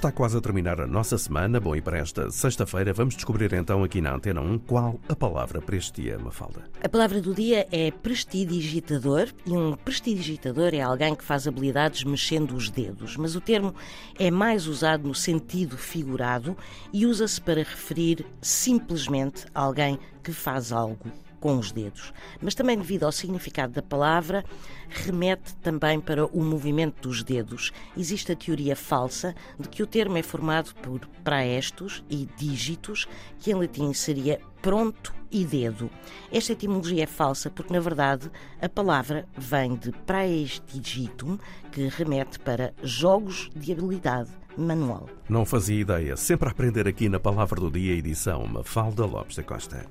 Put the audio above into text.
Está quase a terminar a nossa semana. Bom, e para esta sexta-feira vamos descobrir então aqui na Antena 1 qual a palavra para este dia, Mafalda. A palavra do dia é prestidigitador e um prestidigitador é alguém que faz habilidades mexendo os dedos, mas o termo é mais usado no sentido figurado e usa-se para referir simplesmente alguém que faz algo com os dedos. Mas também, devido ao significado da palavra, remete também para o movimento dos dedos. Existe a teoria falsa de que o termo é formado por praestos e dígitos, que em latim seria pronto e dedo. Esta etimologia é falsa porque, na verdade, a palavra vem de praestigitum, que remete para jogos de habilidade manual. Não fazia ideia. Sempre a aprender aqui na Palavra do Dia, edição Mafalda Lopes da Costa.